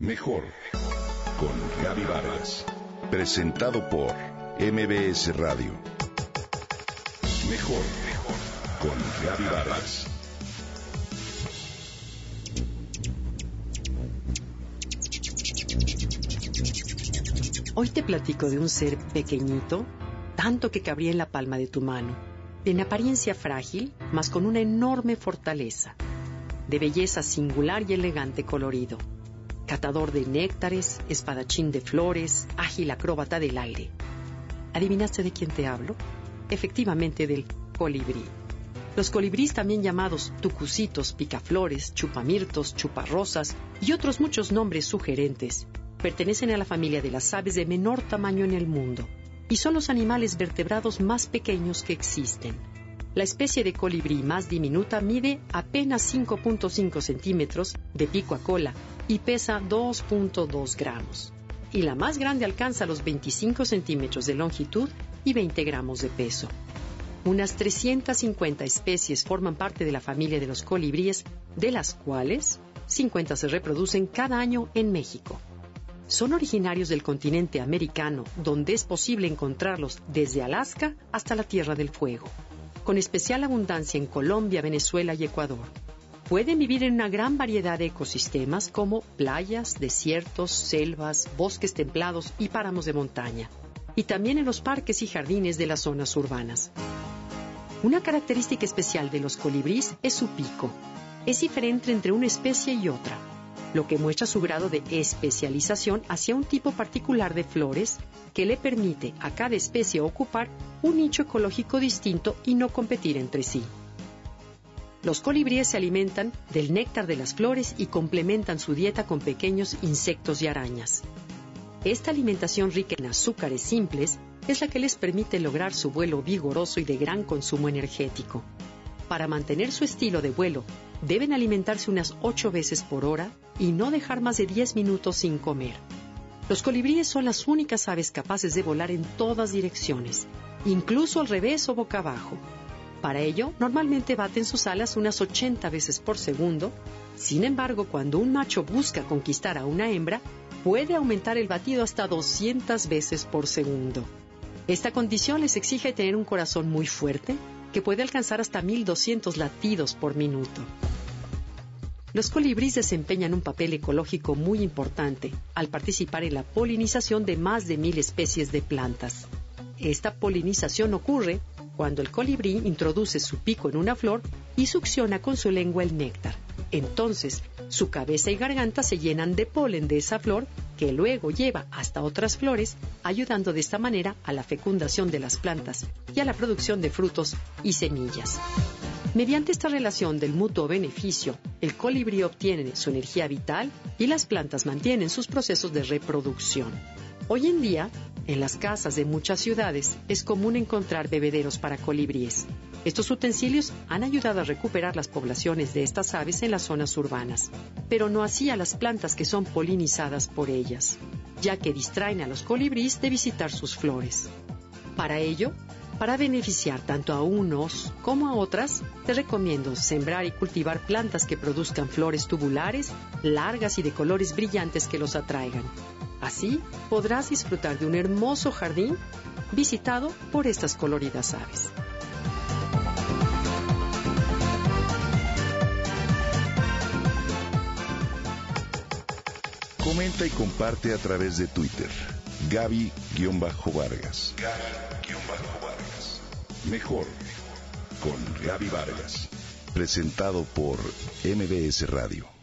Mejor con Gaby Vargas. Presentado por MBS Radio. Mejor con Gaby Vargas. Hoy te platico de un ser pequeñito, tanto que cabría en la palma de tu mano, en apariencia frágil, mas con una enorme fortaleza, de belleza singular y elegante colorido catador de néctares, espadachín de flores, ágil acróbata del aire. ¿Adivinaste de quién te hablo? Efectivamente del colibrí. Los colibríes, también llamados tucucitos, picaflores, chupamirtos, chuparrosas y otros muchos nombres sugerentes, pertenecen a la familia de las aves de menor tamaño en el mundo y son los animales vertebrados más pequeños que existen. La especie de colibrí más diminuta mide apenas 5.5 centímetros de pico a cola y pesa 2.2 gramos. Y la más grande alcanza los 25 centímetros de longitud y 20 gramos de peso. Unas 350 especies forman parte de la familia de los colibríes, de las cuales 50 se reproducen cada año en México. Son originarios del continente americano, donde es posible encontrarlos desde Alaska hasta la Tierra del Fuego con especial abundancia en Colombia, Venezuela y Ecuador. Pueden vivir en una gran variedad de ecosistemas como playas, desiertos, selvas, bosques templados y páramos de montaña, y también en los parques y jardines de las zonas urbanas. Una característica especial de los colibríes es su pico. Es diferente entre una especie y otra, lo que muestra su grado de especialización hacia un tipo particular de flores que le permite a cada especie ocupar un nicho ecológico distinto y no competir entre sí. Los colibríes se alimentan del néctar de las flores y complementan su dieta con pequeños insectos y arañas. Esta alimentación rica en azúcares simples es la que les permite lograr su vuelo vigoroso y de gran consumo energético. Para mantener su estilo de vuelo, deben alimentarse unas 8 veces por hora y no dejar más de 10 minutos sin comer. Los colibríes son las únicas aves capaces de volar en todas direcciones, incluso al revés o boca abajo. Para ello, normalmente baten sus alas unas 80 veces por segundo. Sin embargo, cuando un macho busca conquistar a una hembra, puede aumentar el batido hasta 200 veces por segundo. Esta condición les exige tener un corazón muy fuerte, que puede alcanzar hasta 1200 latidos por minuto. Los colibríes desempeñan un papel ecológico muy importante al participar en la polinización de más de mil especies de plantas. Esta polinización ocurre cuando el colibrí introduce su pico en una flor y succiona con su lengua el néctar. Entonces, su cabeza y garganta se llenan de polen de esa flor que luego lleva hasta otras flores, ayudando de esta manera a la fecundación de las plantas y a la producción de frutos y semillas. Mediante esta relación del mutuo beneficio, el colibrí obtiene su energía vital y las plantas mantienen sus procesos de reproducción. Hoy en día, en las casas de muchas ciudades es común encontrar bebederos para colibríes. Estos utensilios han ayudado a recuperar las poblaciones de estas aves en las zonas urbanas, pero no así a las plantas que son polinizadas por ellas, ya que distraen a los colibríes de visitar sus flores. Para ello, para beneficiar tanto a unos como a otras, te recomiendo sembrar y cultivar plantas que produzcan flores tubulares, largas y de colores brillantes que los atraigan. Así podrás disfrutar de un hermoso jardín visitado por estas coloridas aves. Comenta y comparte a través de Twitter. Gaby-Vargas. Gaby-Vargas. Mejor con Gaby Vargas. Presentado por MBS Radio.